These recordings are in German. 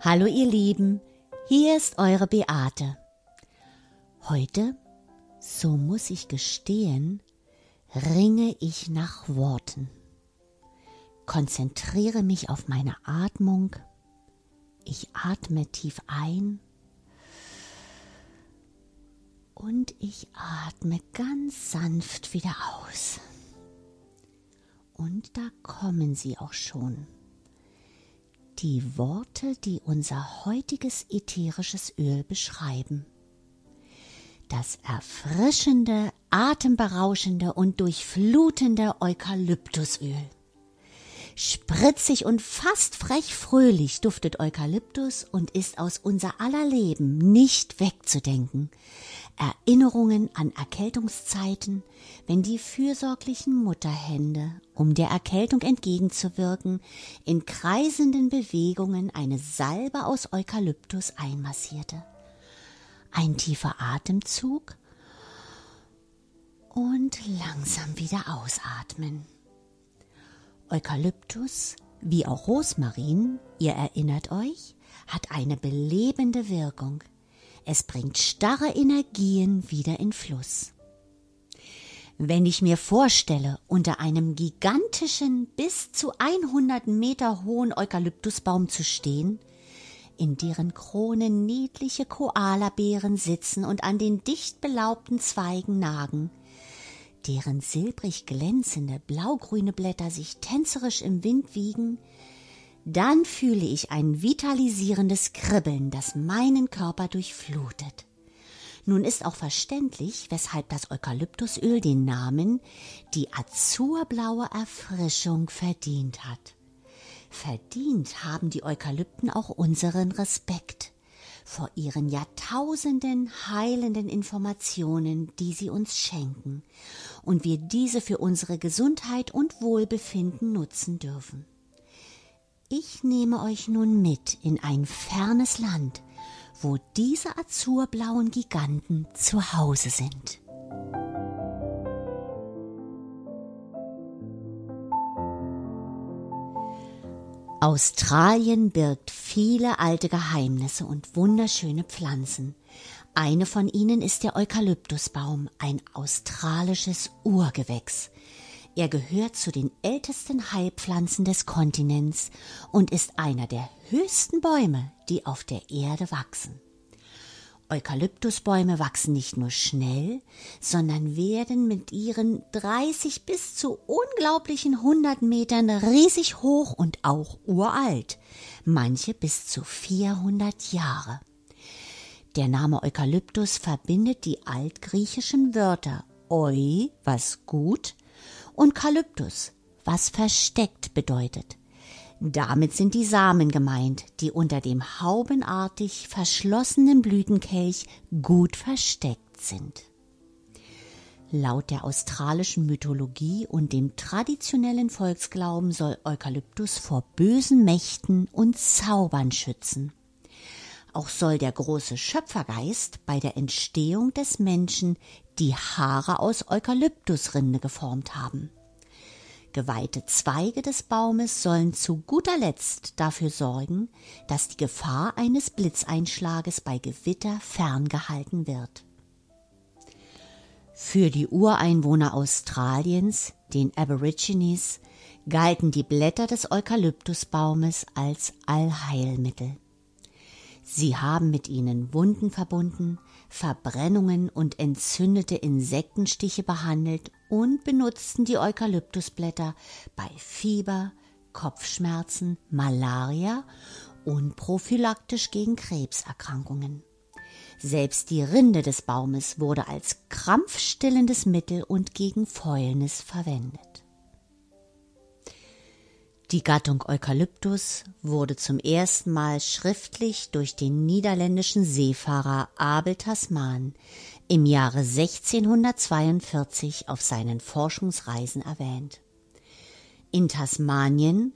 Hallo ihr Lieben, hier ist eure Beate. Heute, so muss ich gestehen, ringe ich nach Worten. Konzentriere mich auf meine Atmung. Ich atme tief ein und ich atme ganz sanft wieder aus. Und da kommen sie auch schon. Die Worte, die unser heutiges ätherisches Öl beschreiben. Das erfrischende, atemberauschende und durchflutende Eukalyptusöl. Spritzig und fast frech fröhlich duftet Eukalyptus und ist aus unser aller Leben nicht wegzudenken. Erinnerungen an Erkältungszeiten, wenn die fürsorglichen Mutterhände, um der Erkältung entgegenzuwirken, in kreisenden Bewegungen eine Salbe aus Eukalyptus einmassierte. Ein tiefer Atemzug und langsam wieder ausatmen. Eukalyptus, wie auch Rosmarin, ihr erinnert euch, hat eine belebende Wirkung. Es bringt starre Energien wieder in Fluss. Wenn ich mir vorstelle, unter einem gigantischen, bis zu 100 Meter hohen Eukalyptusbaum zu stehen, in deren Krone niedliche Koalabären sitzen und an den dicht belaubten Zweigen nagen, deren silbrig glänzende blaugrüne Blätter sich tänzerisch im Wind wiegen, dann fühle ich ein vitalisierendes Kribbeln, das meinen Körper durchflutet. Nun ist auch verständlich, weshalb das Eukalyptusöl den Namen die azurblaue Erfrischung verdient hat. Verdient haben die Eukalypten auch unseren Respekt vor ihren Jahrtausenden heilenden Informationen, die sie uns schenken, und wir diese für unsere Gesundheit und Wohlbefinden nutzen dürfen. Ich nehme euch nun mit in ein fernes Land, wo diese azurblauen Giganten zu Hause sind. Australien birgt viele alte Geheimnisse und wunderschöne Pflanzen. Eine von ihnen ist der Eukalyptusbaum, ein australisches Urgewächs. Er gehört zu den ältesten Heilpflanzen des Kontinents und ist einer der höchsten Bäume, die auf der Erde wachsen. Eukalyptusbäume wachsen nicht nur schnell, sondern werden mit ihren 30 bis zu unglaublichen 100 Metern riesig hoch und auch uralt, manche bis zu 400 Jahre. Der Name Eukalyptus verbindet die altgriechischen Wörter eu, was gut, und Kalyptus, was versteckt bedeutet. Damit sind die Samen gemeint, die unter dem haubenartig verschlossenen Blütenkelch gut versteckt sind. Laut der australischen Mythologie und dem traditionellen Volksglauben soll Eukalyptus vor bösen Mächten und Zaubern schützen. Auch soll der große Schöpfergeist bei der Entstehung des Menschen die Haare aus Eukalyptusrinde geformt haben. Geweihte Zweige des Baumes sollen zu guter Letzt dafür sorgen, dass die Gefahr eines Blitzeinschlages bei Gewitter ferngehalten wird. Für die Ureinwohner Australiens, den Aborigines, galten die Blätter des Eukalyptusbaumes als Allheilmittel. Sie haben mit ihnen Wunden verbunden, Verbrennungen und entzündete Insektenstiche behandelt und benutzten die Eukalyptusblätter bei Fieber, Kopfschmerzen, Malaria und prophylaktisch gegen Krebserkrankungen. Selbst die Rinde des Baumes wurde als krampfstillendes Mittel und gegen Fäulnis verwendet. Die Gattung Eukalyptus wurde zum ersten Mal schriftlich durch den niederländischen Seefahrer Abel Tasman im Jahre 1642 auf seinen Forschungsreisen erwähnt. In Tasmanien,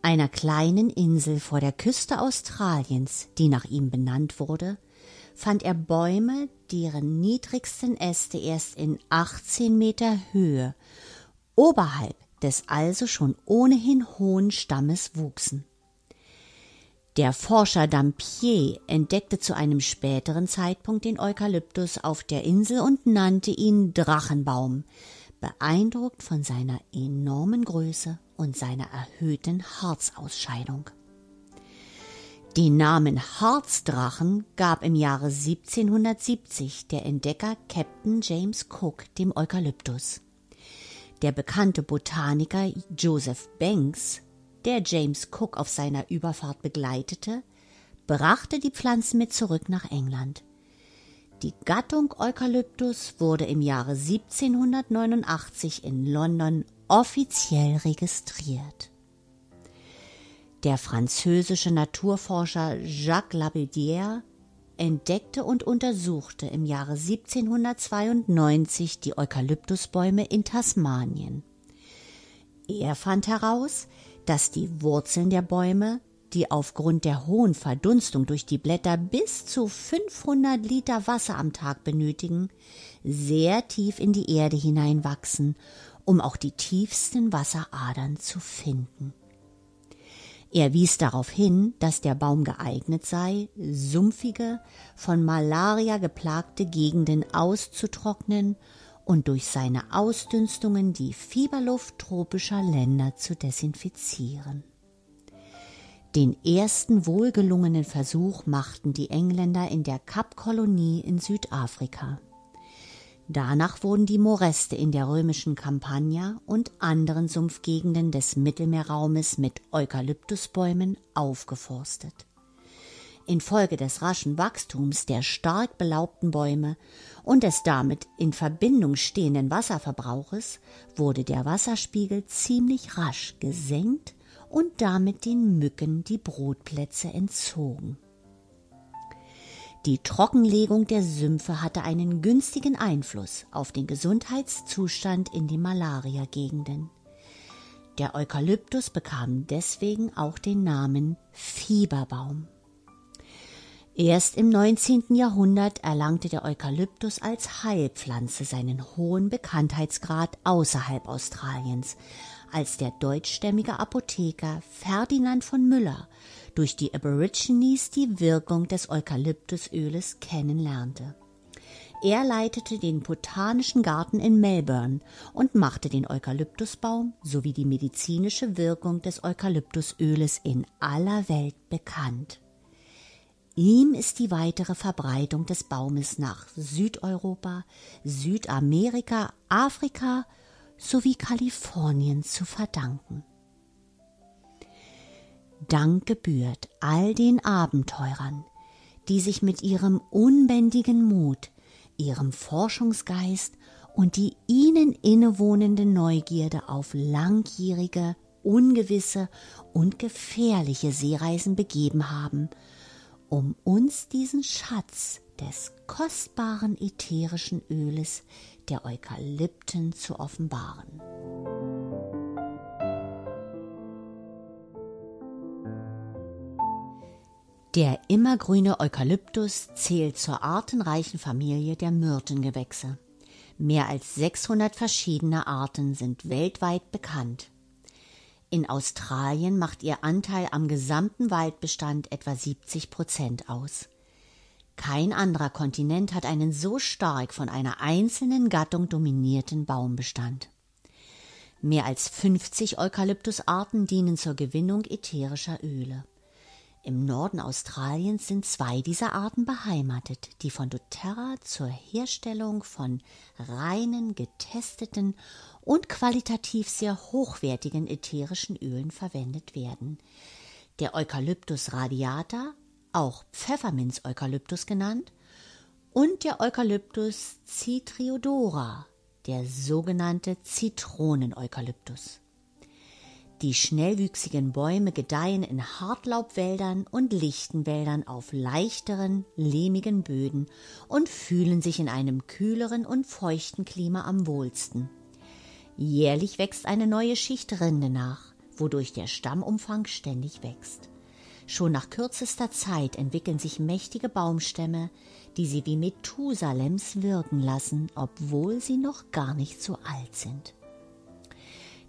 einer kleinen Insel vor der Küste Australiens, die nach ihm benannt wurde, fand er Bäume, deren niedrigsten Äste erst in 18 Meter Höhe oberhalb des also schon ohnehin hohen Stammes wuchsen. Der Forscher Dampier entdeckte zu einem späteren Zeitpunkt den Eukalyptus auf der Insel und nannte ihn Drachenbaum, beeindruckt von seiner enormen Größe und seiner erhöhten Harzausscheidung. Den Namen Harzdrachen gab im Jahre 1770 der Entdecker Captain James Cook dem Eukalyptus. Der bekannte Botaniker Joseph Banks, der James Cook auf seiner Überfahrt begleitete, brachte die Pflanzen mit zurück nach England. Die Gattung Eukalyptus wurde im Jahre 1789 in London offiziell registriert. Der französische Naturforscher Jacques Labaudière entdeckte und untersuchte im Jahre 1792 die Eukalyptusbäume in Tasmanien. Er fand heraus, dass die Wurzeln der Bäume, die aufgrund der hohen Verdunstung durch die Blätter bis zu 500 Liter Wasser am Tag benötigen, sehr tief in die Erde hineinwachsen, um auch die tiefsten Wasseradern zu finden. Er wies darauf hin, dass der Baum geeignet sei, sumpfige, von Malaria geplagte Gegenden auszutrocknen und durch seine Ausdünstungen die Fieberluft tropischer Länder zu desinfizieren. Den ersten wohlgelungenen Versuch machten die Engländer in der Kapkolonie in Südafrika. Danach wurden die Moreste in der römischen Campagna und anderen Sumpfgegenden des Mittelmeerraumes mit Eukalyptusbäumen aufgeforstet. Infolge des raschen Wachstums der stark belaubten Bäume und des damit in Verbindung stehenden Wasserverbrauches wurde der Wasserspiegel ziemlich rasch gesenkt und damit den Mücken die Brutplätze entzogen. Die Trockenlegung der Sümpfe hatte einen günstigen Einfluss auf den Gesundheitszustand in den Malariagegenden. Der Eukalyptus bekam deswegen auch den Namen Fieberbaum. Erst im 19. Jahrhundert erlangte der Eukalyptus als Heilpflanze seinen hohen Bekanntheitsgrad außerhalb Australiens, als der deutschstämmige Apotheker Ferdinand von Müller durch die Aborigines die Wirkung des Eukalyptusöles kennenlernte. Er leitete den Botanischen Garten in Melbourne und machte den Eukalyptusbaum sowie die medizinische Wirkung des Eukalyptusöles in aller Welt bekannt. Ihm ist die weitere Verbreitung des Baumes nach Südeuropa, Südamerika, Afrika sowie Kalifornien zu verdanken. Dank gebührt all den Abenteurern, die sich mit ihrem unbändigen Mut, ihrem Forschungsgeist und die ihnen innewohnende Neugierde auf langjährige, ungewisse und gefährliche Seereisen begeben haben, um uns diesen Schatz des kostbaren ätherischen Öles der Eukalypten zu offenbaren. Der immergrüne Eukalyptus zählt zur artenreichen Familie der Myrtengewächse. Mehr als 600 verschiedene Arten sind weltweit bekannt. In Australien macht ihr Anteil am gesamten Waldbestand etwa 70 Prozent aus. Kein anderer Kontinent hat einen so stark von einer einzelnen Gattung dominierten Baumbestand. Mehr als 50 Eukalyptusarten dienen zur Gewinnung ätherischer Öle. Im Norden Australiens sind zwei dieser Arten beheimatet, die von doTERRA zur Herstellung von reinen, getesteten und qualitativ sehr hochwertigen ätherischen Ölen verwendet werden. Der Eukalyptus radiata, auch Pfefferminz-Eukalyptus genannt, und der Eukalyptus citriodora, der sogenannte Zitronen-Eukalyptus. Die schnellwüchsigen Bäume gedeihen in Hartlaubwäldern und Lichtenwäldern auf leichteren, lehmigen Böden und fühlen sich in einem kühleren und feuchten Klima am wohlsten. Jährlich wächst eine neue Schicht Rinde nach, wodurch der Stammumfang ständig wächst. Schon nach kürzester Zeit entwickeln sich mächtige Baumstämme, die sie wie Methusalems wirken lassen, obwohl sie noch gar nicht so alt sind.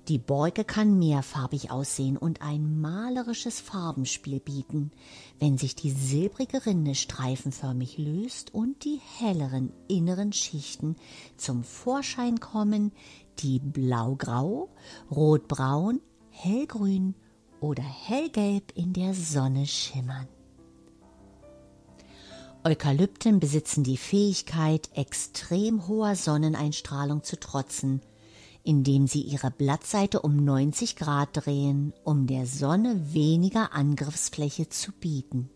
Die Borke kann mehrfarbig aussehen und ein malerisches Farbenspiel bieten, wenn sich die silbrige Rinde streifenförmig löst und die helleren inneren Schichten zum Vorschein kommen, die blaugrau, rotbraun, hellgrün oder hellgelb in der Sonne schimmern. Eukalypten besitzen die Fähigkeit, extrem hoher Sonneneinstrahlung zu trotzen – indem sie ihre Blattseite um 90 Grad drehen, um der Sonne weniger Angriffsfläche zu bieten.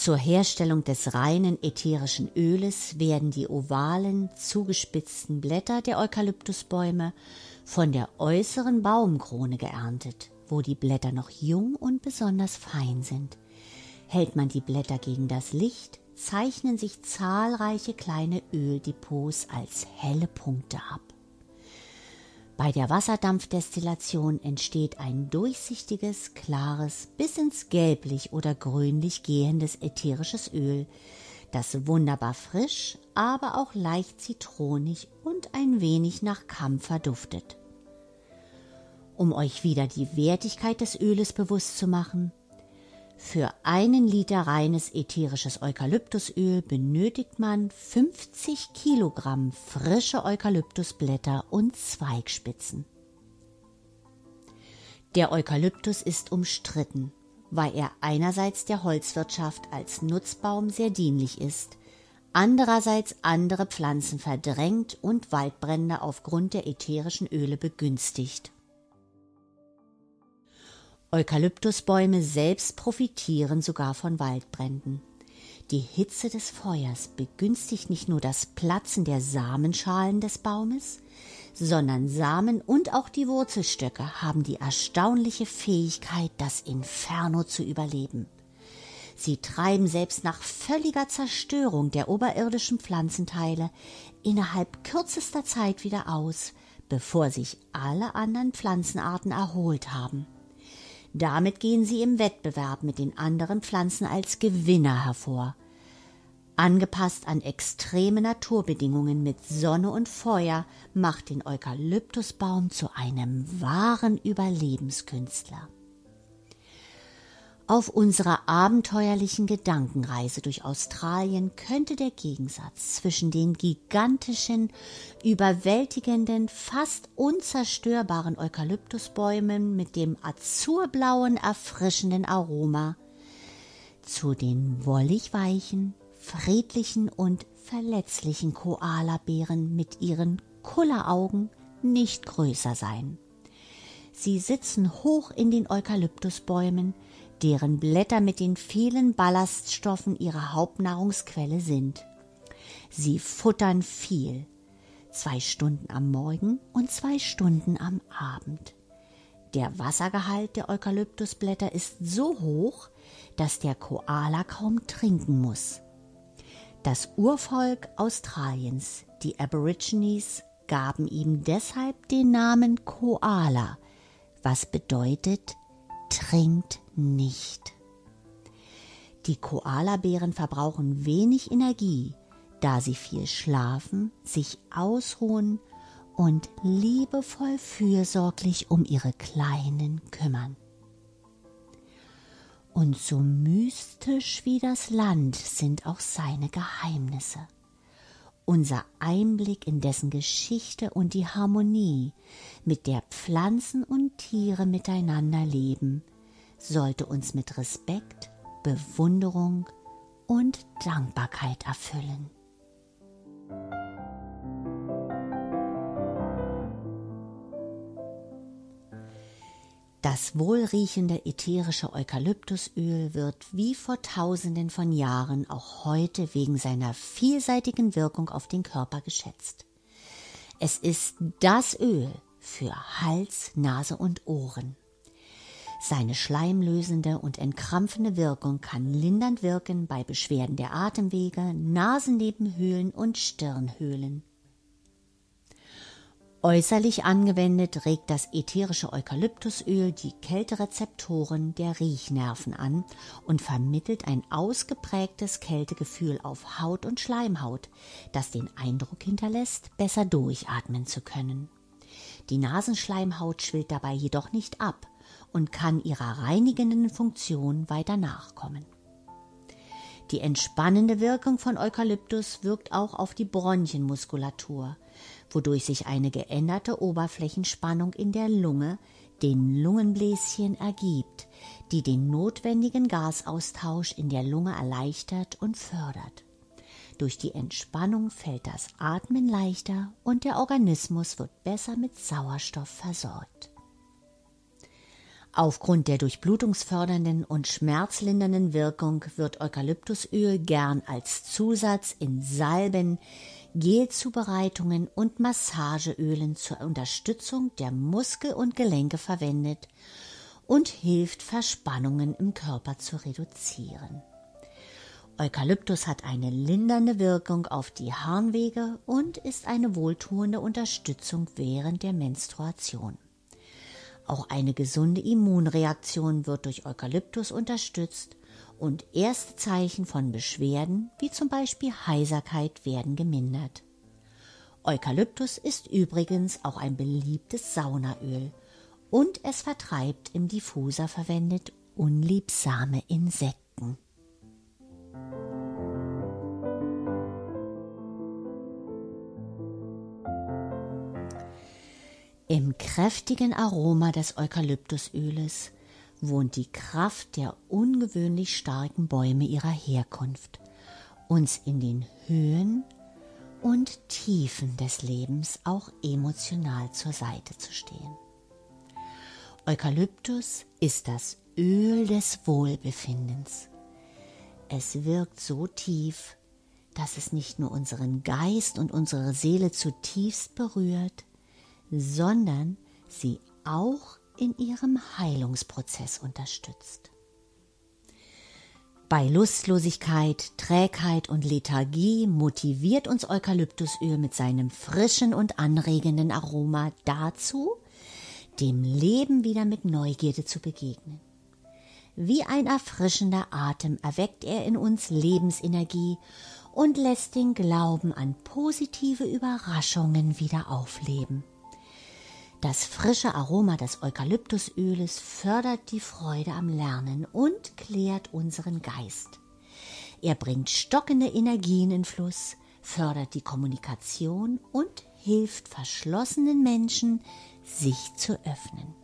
Zur Herstellung des reinen ätherischen Öles werden die ovalen, zugespitzten Blätter der Eukalyptusbäume von der äußeren Baumkrone geerntet, wo die Blätter noch jung und besonders fein sind. Hält man die Blätter gegen das Licht, zeichnen sich zahlreiche kleine Öldepots als helle Punkte ab. Bei der Wasserdampfdestillation entsteht ein durchsichtiges, klares, bis ins gelblich oder grünlich gehendes ätherisches Öl, das wunderbar frisch, aber auch leicht zitronig und ein wenig nach Kampfer duftet. Um euch wieder die Wertigkeit des Öles bewusst zu machen, für einen Liter reines ätherisches Eukalyptusöl benötigt man 50 Kilogramm frische Eukalyptusblätter und Zweigspitzen. Der Eukalyptus ist umstritten, weil er einerseits der Holzwirtschaft als Nutzbaum sehr dienlich ist, andererseits andere Pflanzen verdrängt und Waldbrände aufgrund der ätherischen Öle begünstigt. Eukalyptusbäume selbst profitieren sogar von Waldbränden. Die Hitze des Feuers begünstigt nicht nur das Platzen der Samenschalen des Baumes, sondern Samen und auch die Wurzelstöcke haben die erstaunliche Fähigkeit, das Inferno zu überleben. Sie treiben selbst nach völliger Zerstörung der oberirdischen Pflanzenteile innerhalb kürzester Zeit wieder aus, bevor sich alle anderen Pflanzenarten erholt haben. Damit gehen sie im Wettbewerb mit den anderen Pflanzen als Gewinner hervor. Angepasst an extreme Naturbedingungen mit Sonne und Feuer macht den Eukalyptusbaum zu einem wahren Überlebenskünstler. Auf unserer abenteuerlichen Gedankenreise durch Australien könnte der Gegensatz zwischen den gigantischen, überwältigenden, fast unzerstörbaren Eukalyptusbäumen mit dem azurblauen, erfrischenden Aroma zu den wollig weichen, friedlichen und verletzlichen Koalabären mit ihren Kulleraugen nicht größer sein. Sie sitzen hoch in den Eukalyptusbäumen, deren Blätter mit den vielen Ballaststoffen ihre Hauptnahrungsquelle sind. Sie futtern viel, zwei Stunden am Morgen und zwei Stunden am Abend. Der Wassergehalt der Eukalyptusblätter ist so hoch, dass der Koala kaum trinken muss. Das Urvolk Australiens, die Aborigines, gaben ihm deshalb den Namen Koala, was bedeutet trinkt nicht. Die Koalabären verbrauchen wenig Energie, da sie viel schlafen, sich ausruhen und liebevoll fürsorglich um ihre Kleinen kümmern. Und so mystisch wie das Land sind auch seine Geheimnisse. Unser Einblick in dessen Geschichte und die Harmonie, mit der Pflanzen und Tiere miteinander leben, sollte uns mit Respekt, Bewunderung und Dankbarkeit erfüllen. Das wohlriechende ätherische Eukalyptusöl wird wie vor tausenden von Jahren auch heute wegen seiner vielseitigen Wirkung auf den Körper geschätzt. Es ist das Öl für Hals, Nase und Ohren. Seine schleimlösende und entkrampfende Wirkung kann lindernd wirken bei Beschwerden der Atemwege, Nasennebenhöhlen und Stirnhöhlen. Äußerlich angewendet regt das ätherische Eukalyptusöl die Kälterezeptoren der Riechnerven an und vermittelt ein ausgeprägtes Kältegefühl auf Haut und Schleimhaut, das den Eindruck hinterlässt, besser durchatmen zu können. Die Nasenschleimhaut schwillt dabei jedoch nicht ab und kann ihrer reinigenden Funktion weiter nachkommen. Die entspannende Wirkung von Eukalyptus wirkt auch auf die Bronchienmuskulatur, wodurch sich eine geänderte Oberflächenspannung in der Lunge, den Lungenbläschen, ergibt, die den notwendigen Gasaustausch in der Lunge erleichtert und fördert. Durch die Entspannung fällt das Atmen leichter und der Organismus wird besser mit Sauerstoff versorgt. Aufgrund der durchblutungsfördernden und schmerzlindernden Wirkung wird Eukalyptusöl gern als Zusatz in Salben, Gelzubereitungen und Massageölen zur Unterstützung der Muskel und Gelenke verwendet und hilft Verspannungen im Körper zu reduzieren. Eukalyptus hat eine lindernde Wirkung auf die Harnwege und ist eine wohltuende Unterstützung während der Menstruation. Auch eine gesunde Immunreaktion wird durch Eukalyptus unterstützt und erste Zeichen von Beschwerden, wie zum Beispiel Heiserkeit, werden gemindert. Eukalyptus ist übrigens auch ein beliebtes Saunaöl und es vertreibt im Diffuser verwendet unliebsame Insekten. Im kräftigen Aroma des Eukalyptusöles wohnt die Kraft der ungewöhnlich starken Bäume ihrer Herkunft, uns in den Höhen und Tiefen des Lebens auch emotional zur Seite zu stehen. Eukalyptus ist das Öl des Wohlbefindens. Es wirkt so tief, dass es nicht nur unseren Geist und unsere Seele zutiefst berührt, sondern sie auch in ihrem Heilungsprozess unterstützt. Bei Lustlosigkeit, Trägheit und Lethargie motiviert uns Eukalyptusöl mit seinem frischen und anregenden Aroma dazu, dem Leben wieder mit Neugierde zu begegnen. Wie ein erfrischender Atem erweckt er in uns Lebensenergie und lässt den Glauben an positive Überraschungen wieder aufleben. Das frische Aroma des Eukalyptusöles fördert die Freude am Lernen und klärt unseren Geist. Er bringt stockende Energien in Fluss, fördert die Kommunikation und hilft verschlossenen Menschen, sich zu öffnen.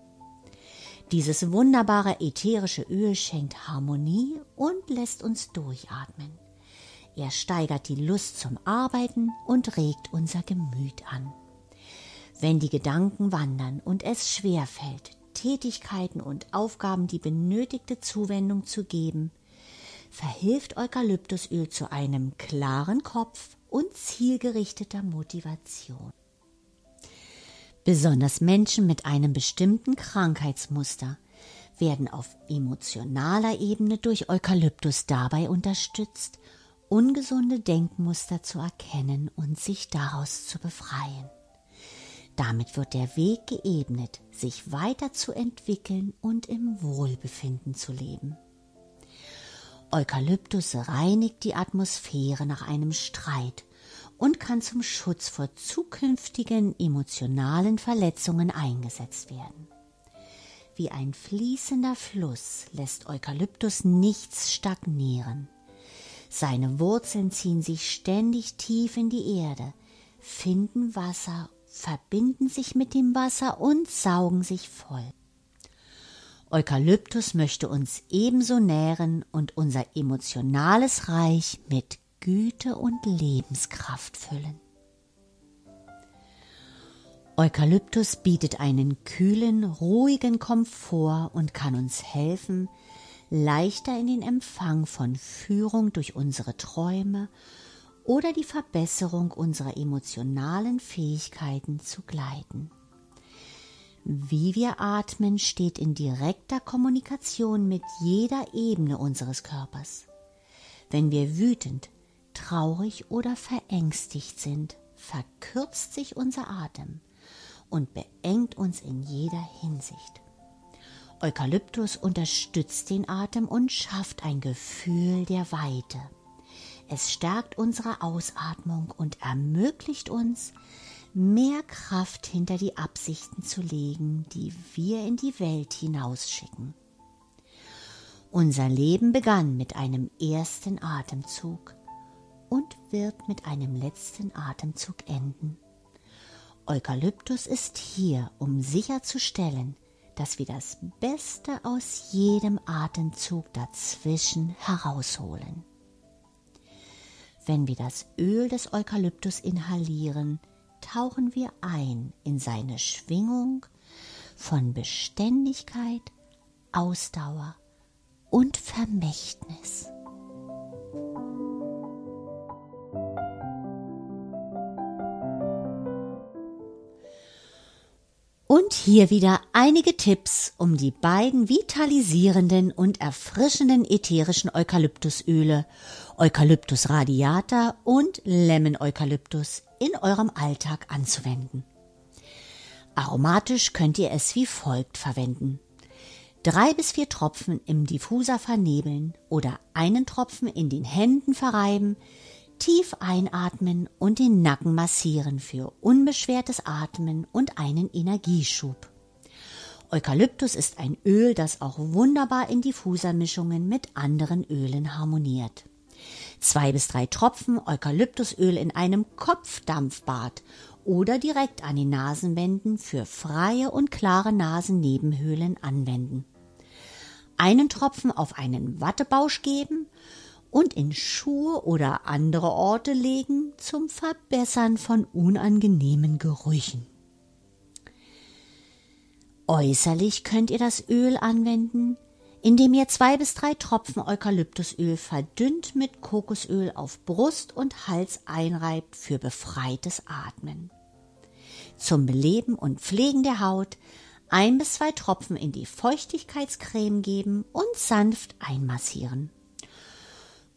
Dieses wunderbare ätherische Öl schenkt Harmonie und lässt uns durchatmen. Er steigert die Lust zum Arbeiten und regt unser Gemüt an. Wenn die Gedanken wandern und es schwer fällt, Tätigkeiten und Aufgaben die benötigte Zuwendung zu geben, verhilft Eukalyptusöl zu einem klaren Kopf und zielgerichteter Motivation. Besonders Menschen mit einem bestimmten Krankheitsmuster werden auf emotionaler Ebene durch Eukalyptus dabei unterstützt, ungesunde Denkmuster zu erkennen und sich daraus zu befreien. Damit wird der Weg geebnet, sich weiterzuentwickeln und im Wohlbefinden zu leben. Eukalyptus reinigt die Atmosphäre nach einem Streit und kann zum Schutz vor zukünftigen emotionalen Verletzungen eingesetzt werden. Wie ein fließender Fluss lässt Eukalyptus nichts stagnieren. Seine Wurzeln ziehen sich ständig tief in die Erde, finden Wasser verbinden sich mit dem Wasser und saugen sich voll. Eukalyptus möchte uns ebenso nähren und unser emotionales Reich mit Güte und Lebenskraft füllen. Eukalyptus bietet einen kühlen, ruhigen Komfort und kann uns helfen, leichter in den Empfang von Führung durch unsere Träume oder die Verbesserung unserer emotionalen Fähigkeiten zu gleiten. Wie wir atmen steht in direkter Kommunikation mit jeder Ebene unseres Körpers. Wenn wir wütend, traurig oder verängstigt sind, verkürzt sich unser Atem und beengt uns in jeder Hinsicht. Eukalyptus unterstützt den Atem und schafft ein Gefühl der Weite. Es stärkt unsere Ausatmung und ermöglicht uns, mehr Kraft hinter die Absichten zu legen, die wir in die Welt hinausschicken. Unser Leben begann mit einem ersten Atemzug und wird mit einem letzten Atemzug enden. Eukalyptus ist hier, um sicherzustellen, dass wir das Beste aus jedem Atemzug dazwischen herausholen. Wenn wir das Öl des Eukalyptus inhalieren, tauchen wir ein in seine Schwingung von Beständigkeit, Ausdauer und Vermächtnis. Und hier wieder einige Tipps, um die beiden vitalisierenden und erfrischenden ätherischen Eukalyptusöle, Eukalyptus radiata und Lemon Eukalyptus, in eurem Alltag anzuwenden. Aromatisch könnt ihr es wie folgt verwenden. Drei bis vier Tropfen im Diffuser vernebeln oder einen Tropfen in den Händen verreiben, Tief einatmen und den Nacken massieren für unbeschwertes Atmen und einen Energieschub. Eukalyptus ist ein Öl, das auch wunderbar in Diffusermischungen mit anderen Ölen harmoniert. Zwei bis drei Tropfen Eukalyptusöl in einem Kopfdampfbad oder direkt an den Nasenwänden für freie und klare Nasennebenhöhlen anwenden. Einen Tropfen auf einen Wattebausch geben und in Schuhe oder andere Orte legen zum Verbessern von unangenehmen Gerüchen. Äußerlich könnt ihr das Öl anwenden, indem ihr zwei bis drei Tropfen Eukalyptusöl verdünnt mit Kokosöl auf Brust und Hals einreibt für befreites Atmen. Zum Beleben und Pflegen der Haut ein bis zwei Tropfen in die Feuchtigkeitscreme geben und sanft einmassieren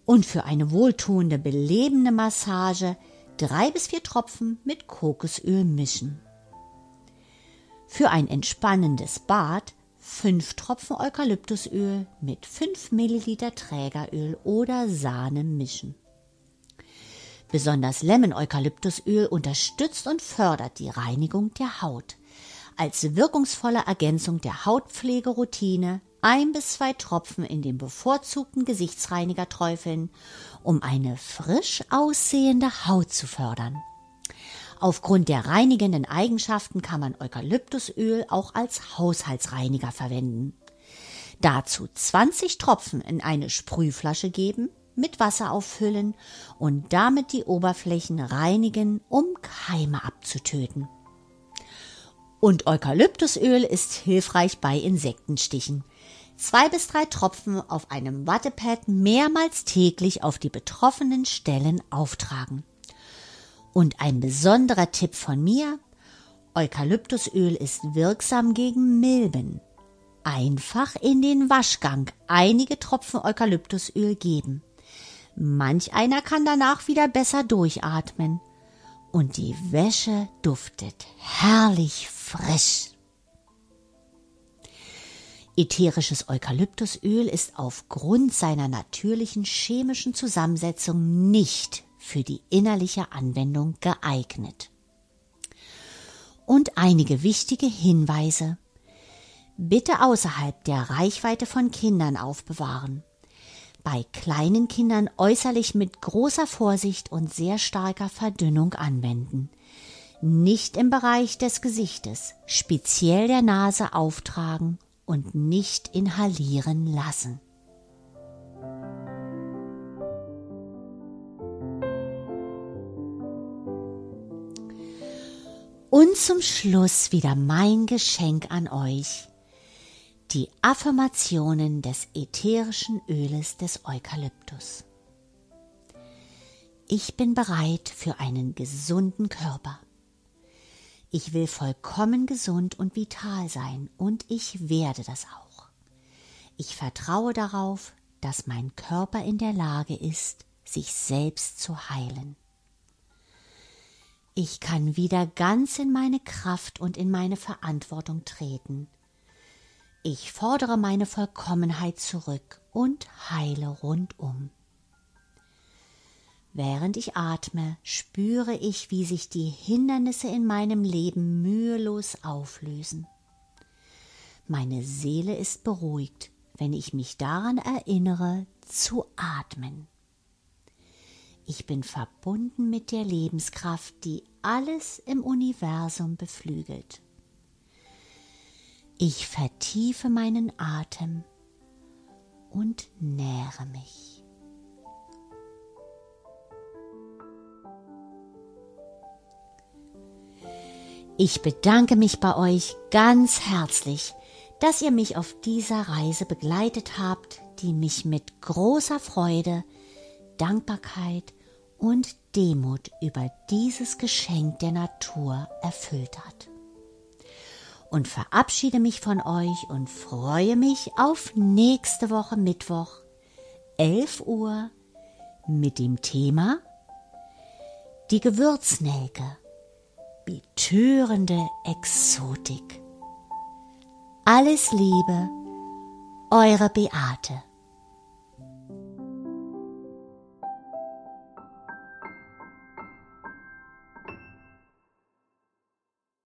und für eine wohltuende, belebende Massage drei bis vier Tropfen mit Kokosöl mischen. Für ein entspannendes Bad fünf Tropfen Eukalyptusöl mit fünf Milliliter Trägeröl oder Sahne mischen. Besonders Lemon-Eukalyptusöl unterstützt und fördert die Reinigung der Haut. Als wirkungsvolle Ergänzung der Hautpflegeroutine ein bis zwei Tropfen in den bevorzugten Gesichtsreiniger träufeln, um eine frisch aussehende Haut zu fördern. Aufgrund der reinigenden Eigenschaften kann man Eukalyptusöl auch als Haushaltsreiniger verwenden. Dazu 20 Tropfen in eine Sprühflasche geben, mit Wasser auffüllen und damit die Oberflächen reinigen, um Keime abzutöten. Und Eukalyptusöl ist hilfreich bei Insektenstichen zwei bis drei Tropfen auf einem Wattepad mehrmals täglich auf die betroffenen Stellen auftragen. Und ein besonderer Tipp von mir, Eukalyptusöl ist wirksam gegen Milben. Einfach in den Waschgang einige Tropfen Eukalyptusöl geben. Manch einer kann danach wieder besser durchatmen. Und die Wäsche duftet herrlich frisch. Ätherisches Eukalyptusöl ist aufgrund seiner natürlichen chemischen Zusammensetzung nicht für die innerliche Anwendung geeignet. Und einige wichtige Hinweise. Bitte außerhalb der Reichweite von Kindern aufbewahren. Bei kleinen Kindern äußerlich mit großer Vorsicht und sehr starker Verdünnung anwenden. Nicht im Bereich des Gesichtes, speziell der Nase auftragen und nicht inhalieren lassen. Und zum Schluss wieder mein Geschenk an euch. Die Affirmationen des ätherischen Öles des Eukalyptus. Ich bin bereit für einen gesunden Körper. Ich will vollkommen gesund und vital sein und ich werde das auch. Ich vertraue darauf, dass mein Körper in der Lage ist, sich selbst zu heilen. Ich kann wieder ganz in meine Kraft und in meine Verantwortung treten. Ich fordere meine Vollkommenheit zurück und heile rundum. Während ich atme, spüre ich, wie sich die Hindernisse in meinem Leben mühelos auflösen. Meine Seele ist beruhigt, wenn ich mich daran erinnere, zu atmen. Ich bin verbunden mit der Lebenskraft, die alles im Universum beflügelt. Ich vertiefe meinen Atem und nähere mich. Ich bedanke mich bei euch ganz herzlich, dass ihr mich auf dieser Reise begleitet habt, die mich mit großer Freude, Dankbarkeit und Demut über dieses Geschenk der Natur erfüllt hat. Und verabschiede mich von euch und freue mich auf nächste Woche Mittwoch, 11 Uhr, mit dem Thema Die Gewürznelke betörende Exotik. Alles Liebe, eure Beate.